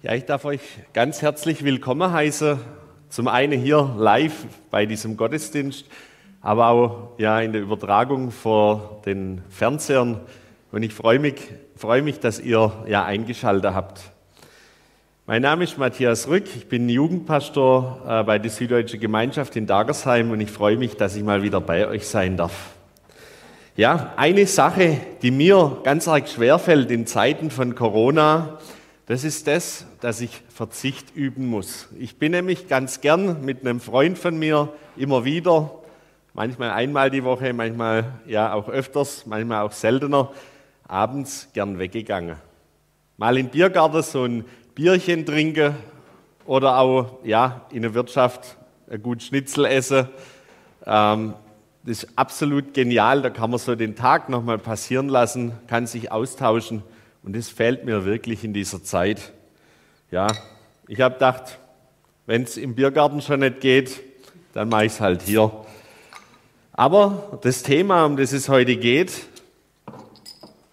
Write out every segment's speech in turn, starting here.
Ja, ich darf euch ganz herzlich willkommen heißen. Zum einen hier live bei diesem Gottesdienst, aber auch ja, in der Übertragung vor den Fernsehern. Und ich freue mich, freue mich, dass ihr ja eingeschaltet habt. Mein Name ist Matthias Rück, ich bin Jugendpastor äh, bei der Süddeutsche Gemeinschaft in Dagersheim und ich freue mich, dass ich mal wieder bei euch sein darf. Ja, eine Sache, die mir ganz arg schwerfällt in Zeiten von Corona, das ist das, dass ich Verzicht üben muss. Ich bin nämlich ganz gern mit einem Freund von mir immer wieder, manchmal einmal die Woche, manchmal ja auch öfters, manchmal auch seltener, abends gern weggegangen. Mal im Biergarten so ein Bierchen trinken oder auch ja, in der Wirtschaft ein gut Schnitzel essen. Ähm, das ist absolut genial, da kann man so den Tag nochmal passieren lassen, kann sich austauschen. Und das fehlt mir wirklich in dieser Zeit. Ja, ich habe gedacht, wenn es im Biergarten schon nicht geht, dann mache ich es halt hier. Aber das Thema, um das es heute geht,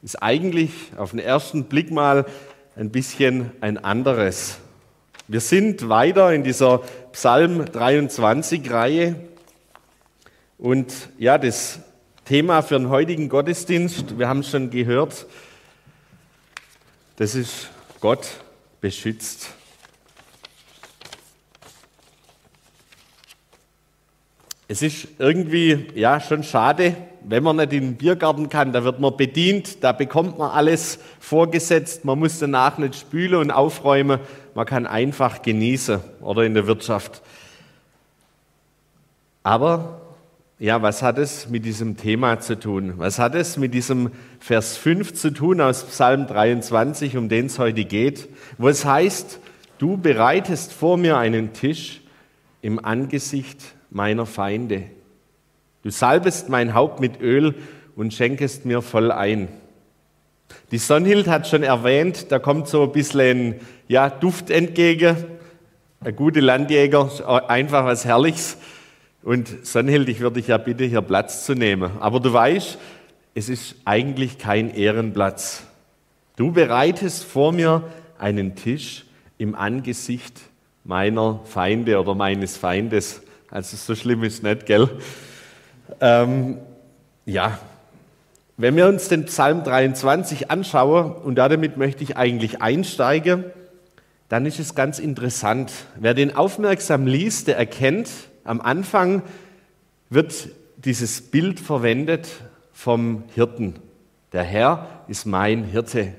ist eigentlich auf den ersten Blick mal ein bisschen ein anderes. Wir sind weiter in dieser Psalm 23 Reihe und ja, das Thema für den heutigen Gottesdienst, wir haben es schon gehört, das ist Gott beschützt. Es ist irgendwie ja schon schade, wenn man nicht in den Biergarten kann, da wird man bedient, da bekommt man alles vorgesetzt, man muss danach nicht spülen und aufräumen, man kann einfach genießen oder in der Wirtschaft. Aber ja, was hat es mit diesem Thema zu tun? Was hat es mit diesem Vers 5 zu tun aus Psalm 23, um den es heute geht, wo es heißt, du bereitest vor mir einen Tisch im Angesicht meiner Feinde. Du salbest mein Haupt mit Öl und schenkest mir voll ein. Die Sonnhild hat schon erwähnt, da kommt so ein bisschen ja, Duft entgegen. Ein guter Landjäger, einfach was Herrliches. Und Sonnhild, ich würde dich ja bitten, hier Platz zu nehmen. Aber du weißt, es ist eigentlich kein Ehrenplatz. Du bereitest vor mir einen Tisch im Angesicht meiner Feinde oder meines Feindes. Also so schlimm ist nicht, gell? Ähm, ja, wenn wir uns den Psalm 23 anschauen, und damit möchte ich eigentlich einsteigen, dann ist es ganz interessant. Wer den aufmerksam liest, der erkennt, am Anfang wird dieses Bild verwendet vom Hirten. Der Herr ist mein Hirte.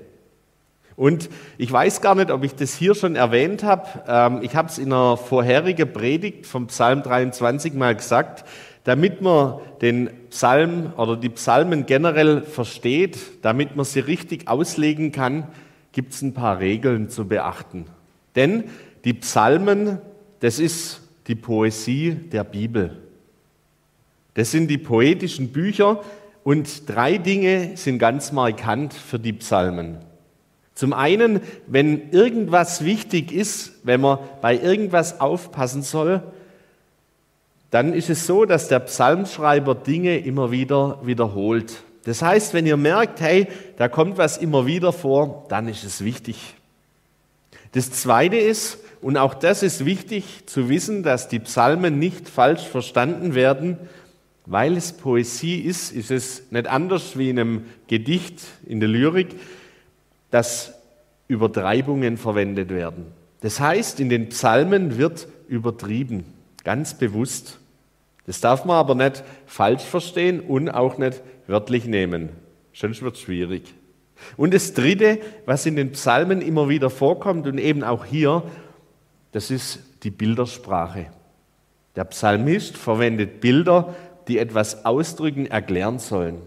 Und ich weiß gar nicht, ob ich das hier schon erwähnt habe. Ähm, ich habe es in einer vorherigen Predigt vom Psalm 23 mal gesagt. Damit man den Psalm oder die Psalmen generell versteht, damit man sie richtig auslegen kann, gibt es ein paar Regeln zu beachten. Denn die Psalmen, das ist die Poesie der Bibel. Das sind die poetischen Bücher und drei Dinge sind ganz markant für die Psalmen. Zum einen, wenn irgendwas wichtig ist, wenn man bei irgendwas aufpassen soll, dann ist es so, dass der Psalmschreiber Dinge immer wieder wiederholt. Das heißt, wenn ihr merkt, hey, da kommt was immer wieder vor, dann ist es wichtig. Das zweite ist, und auch das ist wichtig zu wissen, dass die Psalmen nicht falsch verstanden werden. Weil es Poesie ist, ist es nicht anders wie in einem Gedicht in der Lyrik, dass Übertreibungen verwendet werden. Das heißt, in den Psalmen wird übertrieben, ganz bewusst. Das darf man aber nicht falsch verstehen und auch nicht wörtlich nehmen. Sonst wird es schwierig. Und das Dritte, was in den Psalmen immer wieder vorkommt und eben auch hier, das ist die Bildersprache. Der Psalmist verwendet Bilder, die etwas ausdrücken, erklären sollen.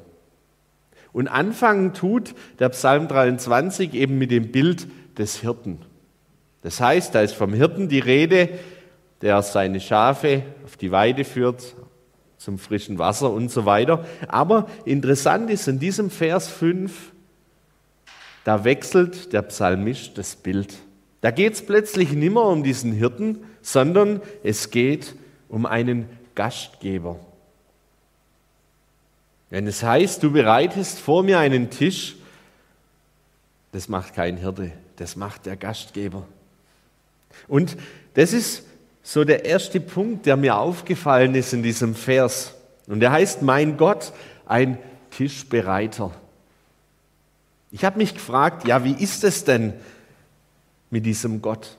Und anfangen tut der Psalm 23 eben mit dem Bild des Hirten. Das heißt, da ist vom Hirten die Rede, der seine Schafe auf die Weide führt, zum frischen Wasser und so weiter. Aber interessant ist in diesem Vers 5, da wechselt der Psalmist das Bild. Da geht es plötzlich nicht mehr um diesen Hirten, sondern es geht um einen Gastgeber. Wenn es heißt, du bereitest vor mir einen Tisch, das macht kein Hirte, das macht der Gastgeber. Und das ist so der erste Punkt, der mir aufgefallen ist in diesem Vers. Und der heißt, mein Gott, ein Tischbereiter. Ich habe mich gefragt, ja, wie ist es denn mit diesem Gott?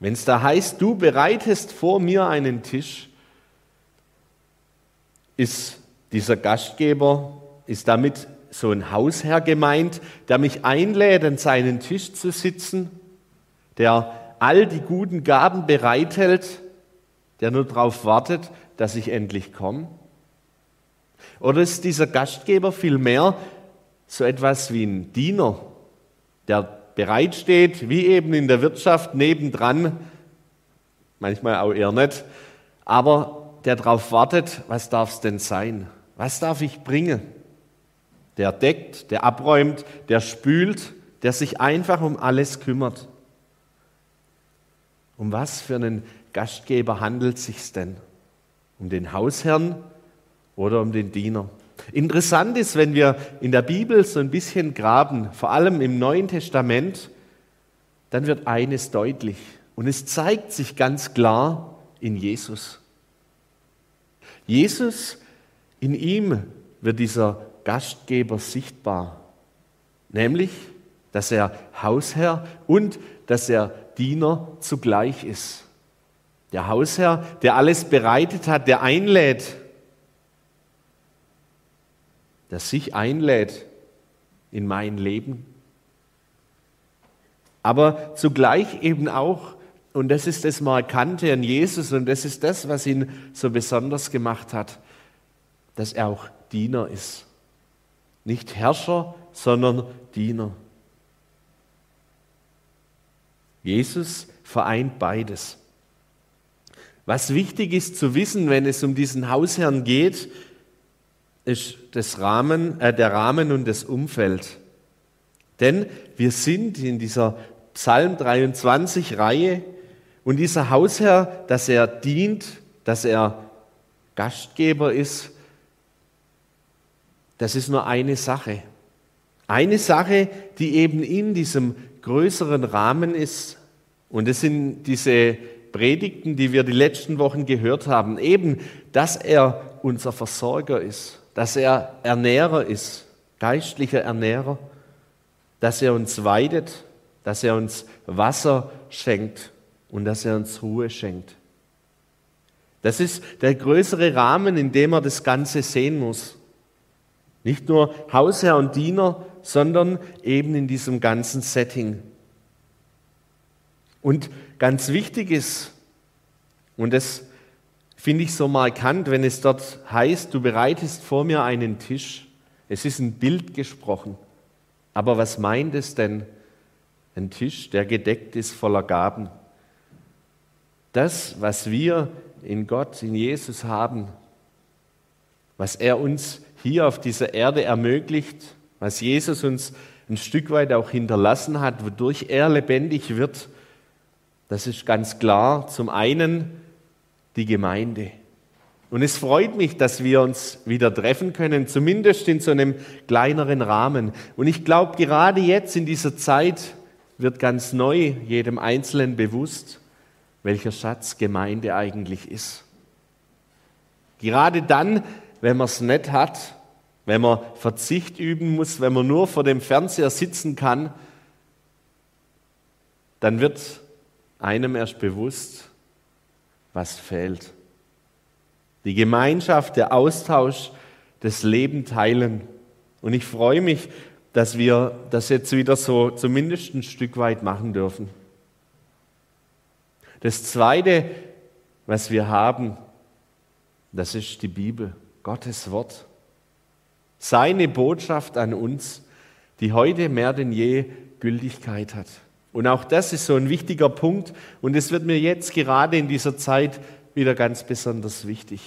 Wenn es da heißt, du bereitest vor mir einen Tisch, ist dieser Gastgeber, ist damit so ein Hausherr gemeint, der mich einlädt, an seinen Tisch zu sitzen, der all die guten Gaben bereithält, der nur darauf wartet, dass ich endlich komme? Oder ist dieser Gastgeber vielmehr so etwas wie ein Diener, der bereitsteht, wie eben in der Wirtschaft nebendran, manchmal auch eher nicht, aber der darauf wartet, was darf es denn sein? Was darf ich bringen? Der deckt, der abräumt, der spült, der sich einfach um alles kümmert. Um was für einen Gastgeber handelt es sich denn? Um den Hausherrn oder um den Diener? Interessant ist, wenn wir in der Bibel so ein bisschen graben, vor allem im Neuen Testament, dann wird eines deutlich und es zeigt sich ganz klar in Jesus. Jesus, in ihm wird dieser Gastgeber sichtbar, nämlich, dass er Hausherr und dass er Diener zugleich ist. Der Hausherr, der alles bereitet hat, der einlädt, der sich einlädt in mein Leben. Aber zugleich eben auch, und das ist das Markante an Jesus und das ist das, was ihn so besonders gemacht hat, dass er auch Diener ist. Nicht Herrscher, sondern Diener. Jesus vereint beides. Was wichtig ist zu wissen, wenn es um diesen Hausherrn geht, ist das Rahmen, äh, der Rahmen und das Umfeld. Denn wir sind in dieser Psalm 23 Reihe und dieser Hausherr, dass er dient, dass er Gastgeber ist, das ist nur eine Sache. Eine Sache, die eben in diesem größeren Rahmen ist. Und das sind diese Predigten, die wir die letzten Wochen gehört haben. Eben, dass er unser Versorger ist, dass er Ernährer ist, geistlicher Ernährer, dass er uns weidet, dass er uns Wasser schenkt und dass er uns Ruhe schenkt. Das ist der größere Rahmen, in dem er das Ganze sehen muss. Nicht nur Hausherr und Diener, sondern eben in diesem ganzen Setting. Und ganz wichtig ist, und das finde ich so markant, wenn es dort heißt, du bereitest vor mir einen Tisch. Es ist ein Bild gesprochen. Aber was meint es denn? Ein Tisch, der gedeckt ist voller Gaben. Das, was wir in Gott, in Jesus haben, was er uns hier auf dieser Erde ermöglicht, was Jesus uns ein Stück weit auch hinterlassen hat, wodurch er lebendig wird, das ist ganz klar zum einen die Gemeinde. Und es freut mich, dass wir uns wieder treffen können, zumindest in so einem kleineren Rahmen. Und ich glaube, gerade jetzt in dieser Zeit wird ganz neu jedem Einzelnen bewusst, welcher Schatz Gemeinde eigentlich ist. Gerade dann, wenn man es nicht hat, wenn man Verzicht üben muss, wenn man nur vor dem Fernseher sitzen kann, dann wird einem erst bewusst, was fehlt. Die Gemeinschaft, der Austausch, das Leben teilen. Und ich freue mich, dass wir das jetzt wieder so zumindest ein Stück weit machen dürfen. Das Zweite, was wir haben, das ist die Bibel. Gottes Wort. Seine Botschaft an uns, die heute mehr denn je Gültigkeit hat. Und auch das ist so ein wichtiger Punkt und es wird mir jetzt gerade in dieser Zeit wieder ganz besonders wichtig.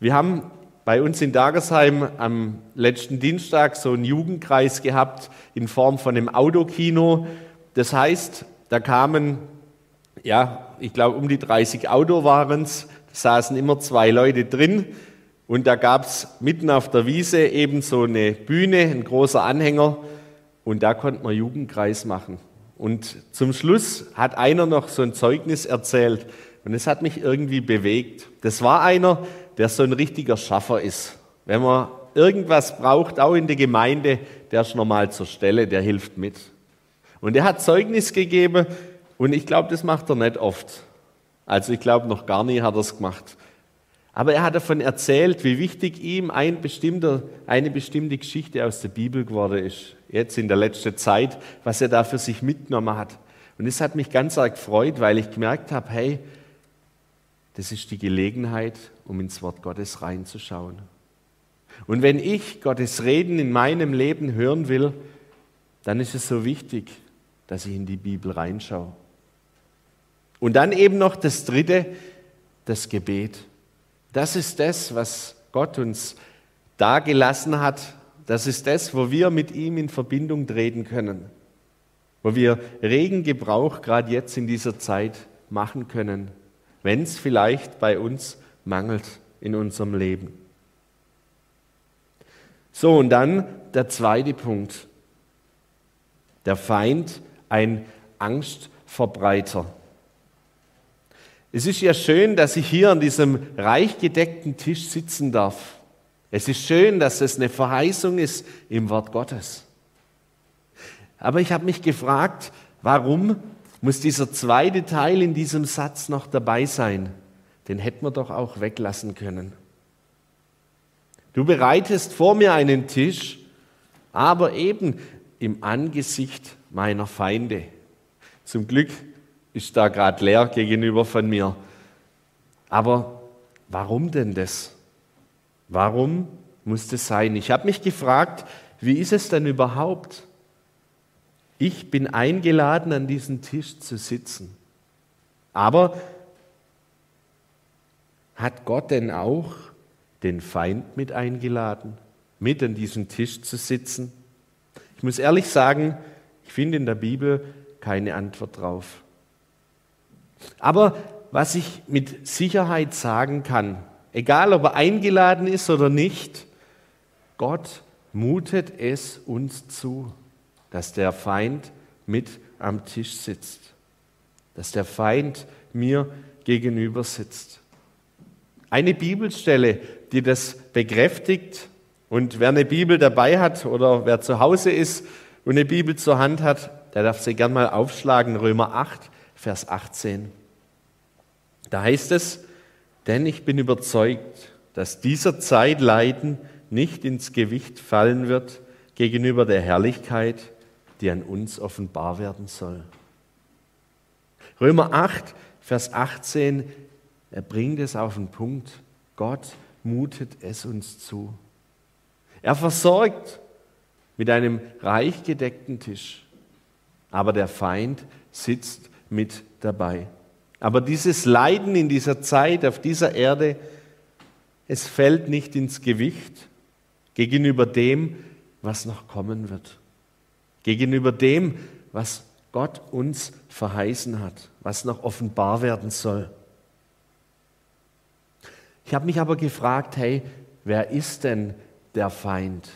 Wir haben bei uns in Dagersheim am letzten Dienstag so einen Jugendkreis gehabt in Form von einem Autokino. Das heißt, da kamen, ja, ich glaube um die 30 Auto waren es, saßen immer zwei Leute drin und da gab es mitten auf der Wiese eben so eine Bühne, ein großer Anhänger und da konnte man Jugendkreis machen. Und zum Schluss hat einer noch so ein Zeugnis erzählt und es hat mich irgendwie bewegt. Das war einer, der so ein richtiger Schaffer ist. Wenn man irgendwas braucht, auch in der Gemeinde, der ist normal zur Stelle, der hilft mit. Und er hat Zeugnis gegeben und ich glaube, das macht er nicht oft. Also ich glaube, noch gar nie hat er es gemacht. Aber er hat davon erzählt, wie wichtig ihm ein eine bestimmte Geschichte aus der Bibel geworden ist. Jetzt in der letzten Zeit, was er da für sich mitgenommen hat. Und es hat mich ganz arg gefreut, weil ich gemerkt habe, hey, das ist die Gelegenheit, um ins Wort Gottes reinzuschauen. Und wenn ich Gottes Reden in meinem Leben hören will, dann ist es so wichtig, dass ich in die Bibel reinschaue. Und dann eben noch das Dritte, das Gebet. Das ist das, was Gott uns dagelassen hat. Das ist das, wo wir mit ihm in Verbindung treten können. Wo wir regen Gebrauch gerade jetzt in dieser Zeit machen können, wenn es vielleicht bei uns mangelt in unserem Leben. So, und dann der zweite Punkt. Der Feind, ein Angstverbreiter. Es ist ja schön, dass ich hier an diesem reich gedeckten Tisch sitzen darf. Es ist schön, dass es eine Verheißung ist im Wort Gottes. Aber ich habe mich gefragt, warum muss dieser zweite Teil in diesem Satz noch dabei sein? Den hätten wir doch auch weglassen können. Du bereitest vor mir einen Tisch, aber eben im Angesicht meiner Feinde. Zum Glück ist da gerade leer gegenüber von mir. Aber warum denn das? Warum muss das sein? Ich habe mich gefragt, wie ist es denn überhaupt? Ich bin eingeladen, an diesem Tisch zu sitzen. Aber hat Gott denn auch den Feind mit eingeladen, mit an diesem Tisch zu sitzen? Ich muss ehrlich sagen, ich finde in der Bibel keine Antwort drauf. Aber was ich mit Sicherheit sagen kann, egal ob er eingeladen ist oder nicht, Gott mutet es uns zu, dass der Feind mit am Tisch sitzt, dass der Feind mir gegenüber sitzt. Eine Bibelstelle, die das bekräftigt, und wer eine Bibel dabei hat oder wer zu Hause ist und eine Bibel zur Hand hat, der darf sie gern mal aufschlagen, Römer 8, Vers 18. Da heißt es, denn ich bin überzeugt, dass dieser Zeitleiden nicht ins Gewicht fallen wird gegenüber der Herrlichkeit, die an uns offenbar werden soll. Römer 8, Vers 18, er bringt es auf den Punkt. Gott mutet es uns zu. Er versorgt mit einem reich gedeckten Tisch, aber der Feind sitzt mit dabei. Aber dieses Leiden in dieser Zeit auf dieser Erde, es fällt nicht ins Gewicht gegenüber dem, was noch kommen wird. Gegenüber dem, was Gott uns verheißen hat, was noch offenbar werden soll. Ich habe mich aber gefragt, hey, wer ist denn der Feind?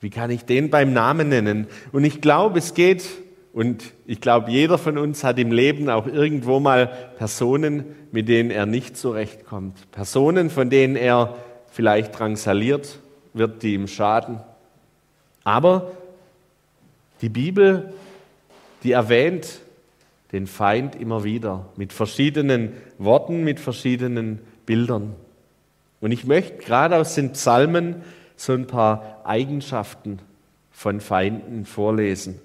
Wie kann ich den beim Namen nennen? Und ich glaube, es geht und ich glaube, jeder von uns hat im Leben auch irgendwo mal Personen, mit denen er nicht zurechtkommt. Personen, von denen er vielleicht drangsaliert wird, die ihm schaden. Aber die Bibel, die erwähnt den Feind immer wieder mit verschiedenen Worten, mit verschiedenen Bildern. Und ich möchte gerade aus den Psalmen so ein paar Eigenschaften von Feinden vorlesen.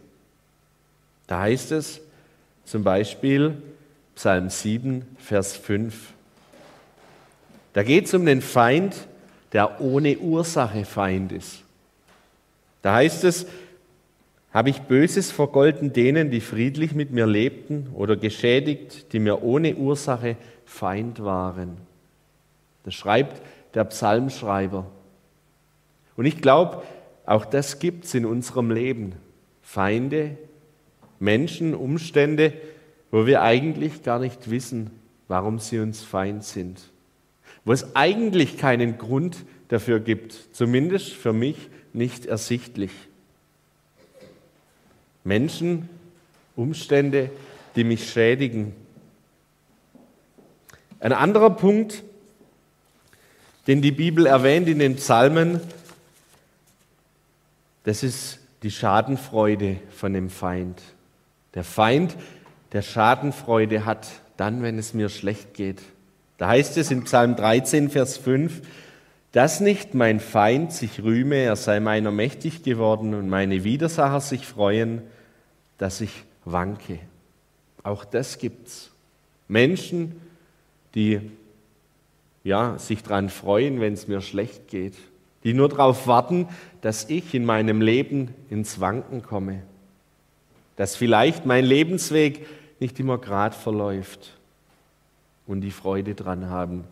Da heißt es zum Beispiel Psalm 7, Vers 5. Da geht es um den Feind, der ohne Ursache Feind ist. Da heißt es, habe ich Böses vergolten denen, die friedlich mit mir lebten, oder geschädigt, die mir ohne Ursache Feind waren. Das schreibt der Psalmschreiber. Und ich glaube, auch das gibt es in unserem Leben. Feinde, Menschen, Umstände, wo wir eigentlich gar nicht wissen, warum sie uns Feind sind. Wo es eigentlich keinen Grund dafür gibt, zumindest für mich nicht ersichtlich. Menschen, Umstände, die mich schädigen. Ein anderer Punkt, den die Bibel erwähnt in den Psalmen, das ist die Schadenfreude von dem Feind. Der Feind, der Schadenfreude hat, dann, wenn es mir schlecht geht. Da heißt es in Psalm 13, Vers 5, dass nicht mein Feind sich rühme, er sei meiner mächtig geworden und meine Widersacher sich freuen, dass ich wanke. Auch das gibt's. Menschen, die ja, sich daran freuen, wenn es mir schlecht geht, die nur darauf warten, dass ich in meinem Leben ins Wanken komme, dass vielleicht mein Lebensweg nicht immer gerade verläuft und die Freude dran haben.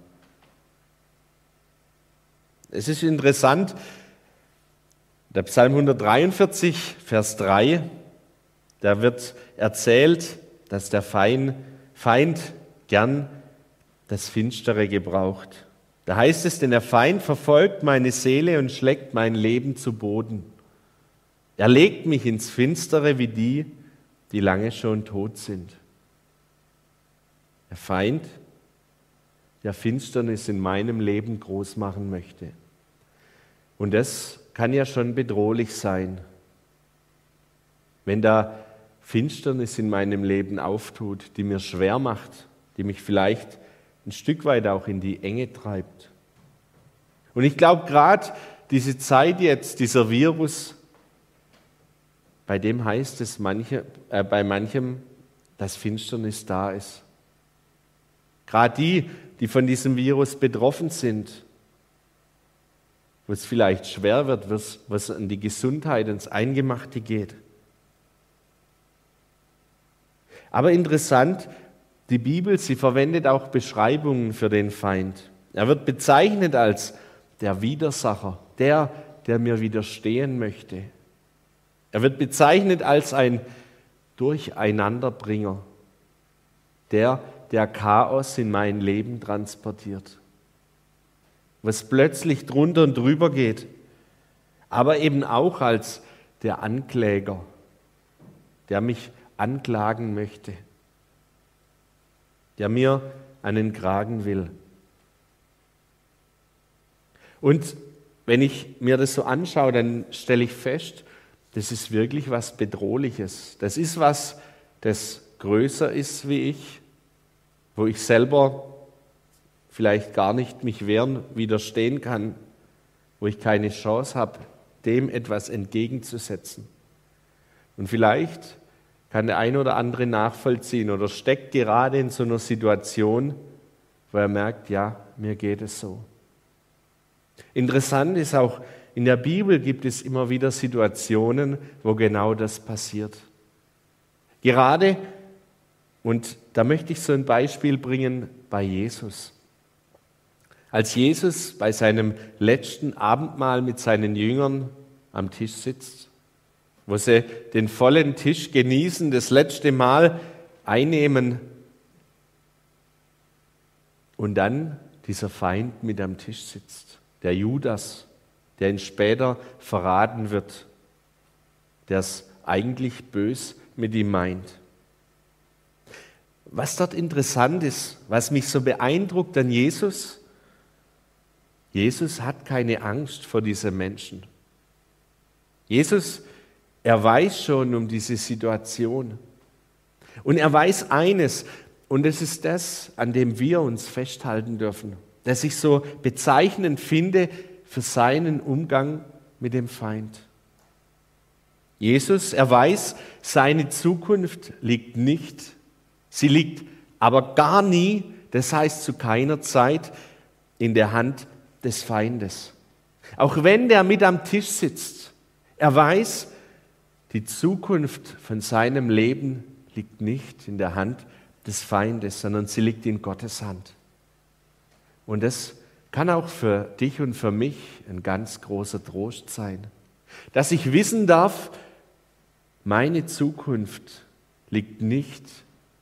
Es ist interessant, der Psalm 143, Vers 3, da wird erzählt, dass der Feind, Feind gern das Finstere gebraucht. Da heißt es, denn der Feind verfolgt meine Seele und schlägt mein Leben zu Boden. Er legt mich ins Finstere wie die, die lange schon tot sind. Der Feind, der Finsternis in meinem Leben groß machen möchte. Und das kann ja schon bedrohlich sein, wenn da Finsternis in meinem Leben auftut, die mir schwer macht, die mich vielleicht ein Stück weit auch in die Enge treibt. Und ich glaube, gerade diese Zeit jetzt, dieser Virus, bei dem heißt es manche, äh, bei manchem, dass Finsternis da ist. Gerade die, die von diesem Virus betroffen sind, wo es vielleicht schwer wird, was, was an die Gesundheit, ins Eingemachte geht. Aber interessant, die Bibel, sie verwendet auch Beschreibungen für den Feind. Er wird bezeichnet als der Widersacher, der, der mir widerstehen möchte. Er wird bezeichnet als ein Durcheinanderbringer, der, der Chaos in mein Leben transportiert, was plötzlich drunter und drüber geht, aber eben auch als der Ankläger, der mich anklagen möchte der mir einen Kragen will. Und wenn ich mir das so anschaue, dann stelle ich fest, das ist wirklich was Bedrohliches. Das ist was, das größer ist wie ich, wo ich selber vielleicht gar nicht mich wehren, widerstehen kann, wo ich keine Chance habe, dem etwas entgegenzusetzen. Und vielleicht kann der ein oder andere nachvollziehen oder steckt gerade in so einer Situation, wo er merkt, ja, mir geht es so. Interessant ist auch, in der Bibel gibt es immer wieder Situationen, wo genau das passiert. Gerade, und da möchte ich so ein Beispiel bringen bei Jesus. Als Jesus bei seinem letzten Abendmahl mit seinen Jüngern am Tisch sitzt, wo sie den vollen Tisch genießen, das letzte Mal einnehmen und dann dieser Feind mit am Tisch sitzt, der Judas, der ihn später verraten wird, der es eigentlich bös mit ihm meint. Was dort interessant ist, was mich so beeindruckt an Jesus, Jesus hat keine Angst vor diesen Menschen. Jesus er weiß schon um diese Situation. Und er weiß eines, und es ist das, an dem wir uns festhalten dürfen, das ich so bezeichnend finde für seinen Umgang mit dem Feind. Jesus, er weiß, seine Zukunft liegt nicht, sie liegt aber gar nie, das heißt zu keiner Zeit, in der Hand des Feindes. Auch wenn der mit am Tisch sitzt, er weiß, die Zukunft von seinem Leben liegt nicht in der Hand des Feindes, sondern sie liegt in Gottes Hand. Und das kann auch für dich und für mich ein ganz großer Trost sein, dass ich wissen darf, meine Zukunft liegt nicht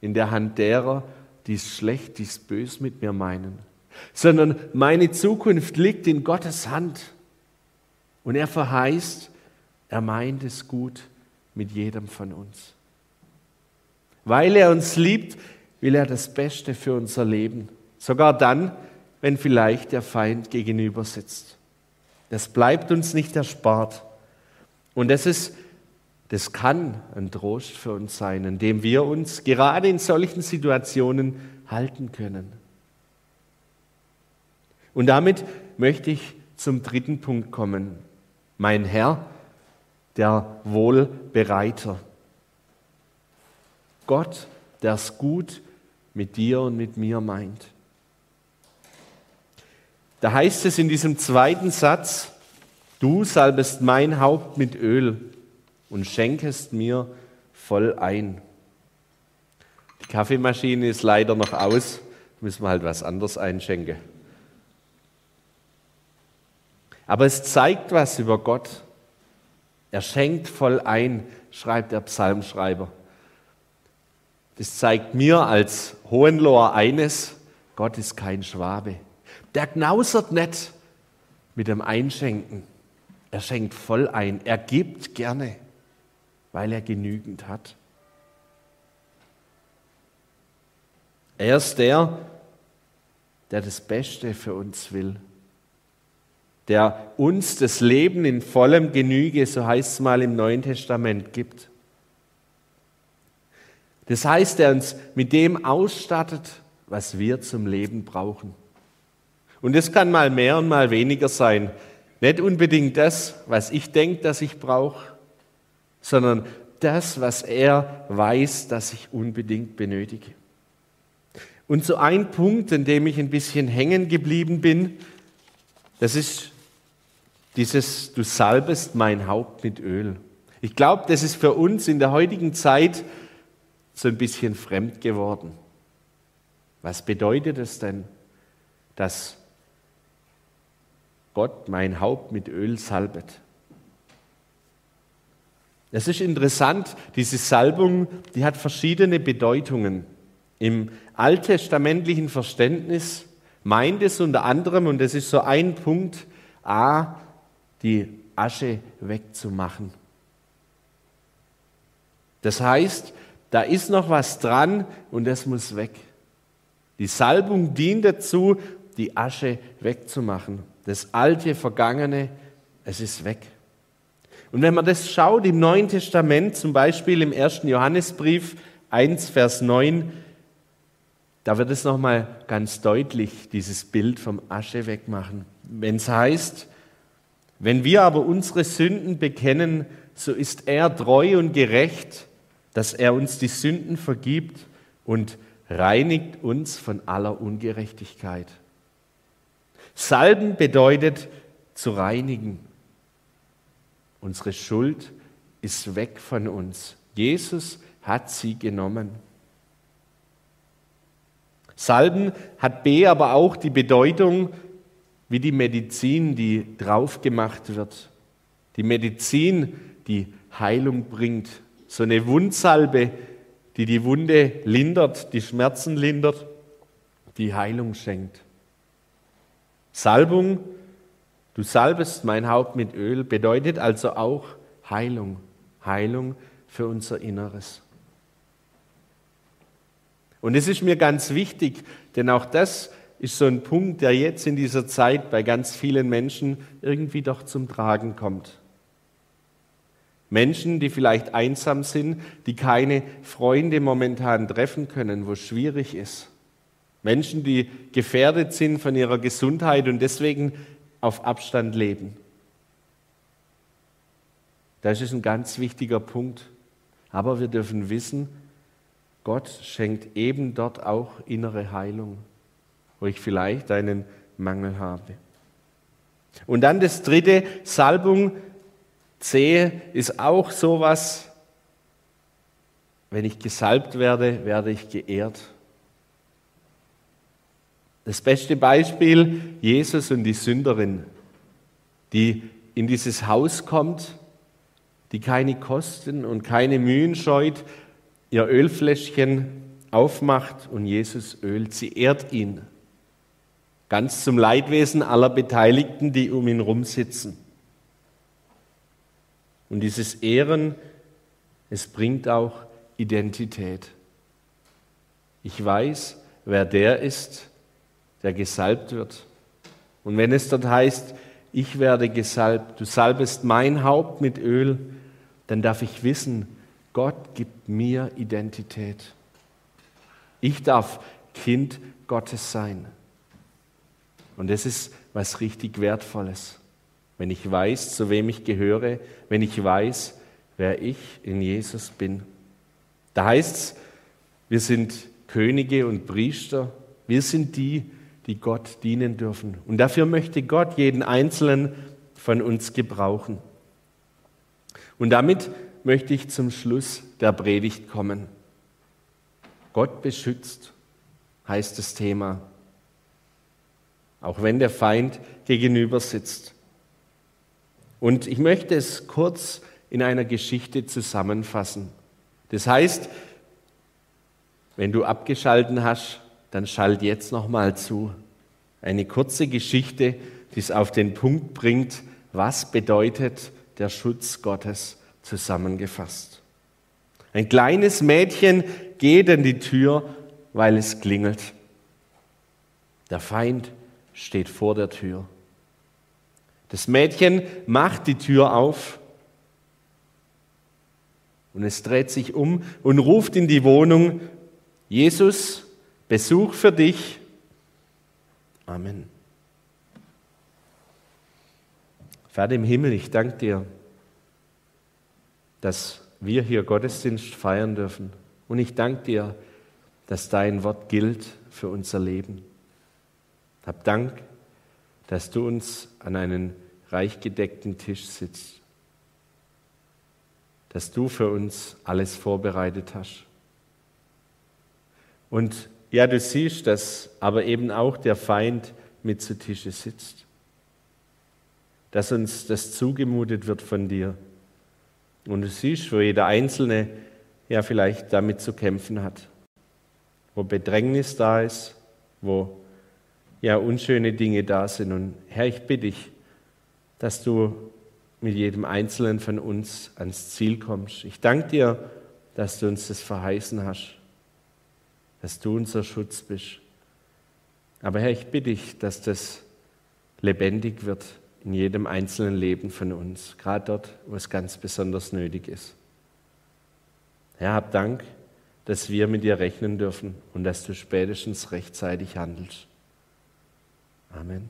in der Hand derer, die es schlecht, die es bös mit mir meinen, sondern meine Zukunft liegt in Gottes Hand. Und er verheißt, er meint es gut mit jedem von uns. Weil er uns liebt, will er das Beste für unser Leben. Sogar dann, wenn vielleicht der Feind gegenüber sitzt. Das bleibt uns nicht erspart. Und das ist, das kann ein Trost für uns sein, in dem wir uns gerade in solchen Situationen halten können. Und damit möchte ich zum dritten Punkt kommen. Mein Herr, der Wohlbereiter. Gott, der es gut mit dir und mit mir meint. Da heißt es in diesem zweiten Satz, du salbest mein Haupt mit Öl und schenkest mir voll ein. Die Kaffeemaschine ist leider noch aus, müssen wir halt was anderes einschenken. Aber es zeigt was über Gott. Er schenkt voll ein, schreibt der Psalmschreiber. Das zeigt mir als Hohenloher eines, Gott ist kein Schwabe. Der knausert nicht mit dem Einschenken. Er schenkt voll ein. Er gibt gerne, weil er genügend hat. Er ist der, der das Beste für uns will der uns das Leben in vollem Genüge, so heißt es mal im Neuen Testament, gibt. Das heißt, er uns mit dem ausstattet, was wir zum Leben brauchen. Und das kann mal mehr und mal weniger sein. Nicht unbedingt das, was ich denke, dass ich brauche, sondern das, was er weiß, dass ich unbedingt benötige. Und so ein Punkt, in dem ich ein bisschen hängen geblieben bin, das ist dieses, du salbest mein Haupt mit Öl. Ich glaube, das ist für uns in der heutigen Zeit so ein bisschen fremd geworden. Was bedeutet es denn, dass Gott mein Haupt mit Öl salbet? Es ist interessant, diese Salbung, die hat verschiedene Bedeutungen. Im alttestamentlichen Verständnis meint es unter anderem, und das ist so ein Punkt, A, die Asche wegzumachen. Das heißt, da ist noch was dran und das muss weg. Die Salbung dient dazu, die Asche wegzumachen. Das alte, vergangene, es ist weg. Und wenn man das schaut im Neuen Testament, zum Beispiel im ersten Johannesbrief 1, Vers 9, da wird es nochmal ganz deutlich, dieses Bild vom Asche wegmachen. Wenn es heißt, wenn wir aber unsere Sünden bekennen, so ist er treu und gerecht, dass er uns die Sünden vergibt und reinigt uns von aller Ungerechtigkeit. Salben bedeutet zu reinigen. Unsere Schuld ist weg von uns. Jesus hat sie genommen. Salben hat B aber auch die Bedeutung, wie die Medizin, die drauf gemacht wird. Die Medizin, die Heilung bringt. So eine Wundsalbe, die die Wunde lindert, die Schmerzen lindert, die Heilung schenkt. Salbung, du salbest mein Haupt mit Öl, bedeutet also auch Heilung. Heilung für unser Inneres. Und es ist mir ganz wichtig, denn auch das ist so ein Punkt, der jetzt in dieser Zeit bei ganz vielen Menschen irgendwie doch zum Tragen kommt. Menschen, die vielleicht einsam sind, die keine Freunde momentan treffen können, wo es schwierig ist. Menschen, die gefährdet sind von ihrer Gesundheit und deswegen auf Abstand leben. Das ist ein ganz wichtiger Punkt. Aber wir dürfen wissen, Gott schenkt eben dort auch innere Heilung wo ich vielleicht einen Mangel habe. Und dann das dritte, Salbung C ist auch sowas, wenn ich gesalbt werde, werde ich geehrt. Das beste Beispiel, Jesus und die Sünderin, die in dieses Haus kommt, die keine Kosten und keine Mühen scheut, ihr Ölfläschchen aufmacht und Jesus ölt. Sie ehrt ihn ganz zum Leidwesen aller Beteiligten, die um ihn herum sitzen. Und dieses Ehren es bringt auch Identität. Ich weiß, wer der ist, der gesalbt wird. Und wenn es dort heißt, ich werde gesalbt, du salbest mein Haupt mit Öl, dann darf ich wissen, Gott gibt mir Identität. Ich darf Kind Gottes sein. Und das ist was richtig Wertvolles. Wenn ich weiß, zu wem ich gehöre, wenn ich weiß, wer ich in Jesus bin. Da heißt es, wir sind Könige und Priester, wir sind die, die Gott dienen dürfen. Und dafür möchte Gott jeden Einzelnen von uns gebrauchen. Und damit möchte ich zum Schluss der Predigt kommen. Gott beschützt heißt das Thema, auch wenn der Feind gegenüber sitzt. Und ich möchte es kurz in einer Geschichte zusammenfassen. Das heißt, wenn du abgeschalten hast, dann schalt jetzt noch mal zu. Eine kurze Geschichte, die es auf den Punkt bringt, was bedeutet der Schutz Gottes zusammengefasst. Ein kleines Mädchen geht an die Tür, weil es klingelt. Der Feind steht vor der Tür. Das Mädchen macht die Tür auf und es dreht sich um und ruft in die Wohnung, Jesus, Besuch für dich. Amen. Vater im Himmel, ich danke dir, dass wir hier Gottesdienst feiern dürfen. Und ich danke dir, dass dein Wort gilt für unser Leben. Hab Dank, dass du uns an einen reich gedeckten Tisch sitzt, dass du für uns alles vorbereitet hast. Und ja, du siehst, dass aber eben auch der Feind mit zu Tische sitzt, dass uns das zugemutet wird von dir. Und du siehst, wo jeder Einzelne ja vielleicht damit zu kämpfen hat, wo Bedrängnis da ist, wo ja unschöne Dinge da sind. Und Herr, ich bitte dich, dass du mit jedem Einzelnen von uns ans Ziel kommst. Ich danke dir, dass du uns das verheißen hast, dass du unser Schutz bist. Aber Herr, ich bitte dich, dass das lebendig wird in jedem einzelnen Leben von uns, gerade dort, wo es ganz besonders nötig ist. Herr, hab Dank, dass wir mit dir rechnen dürfen und dass du spätestens rechtzeitig handelst. Amen.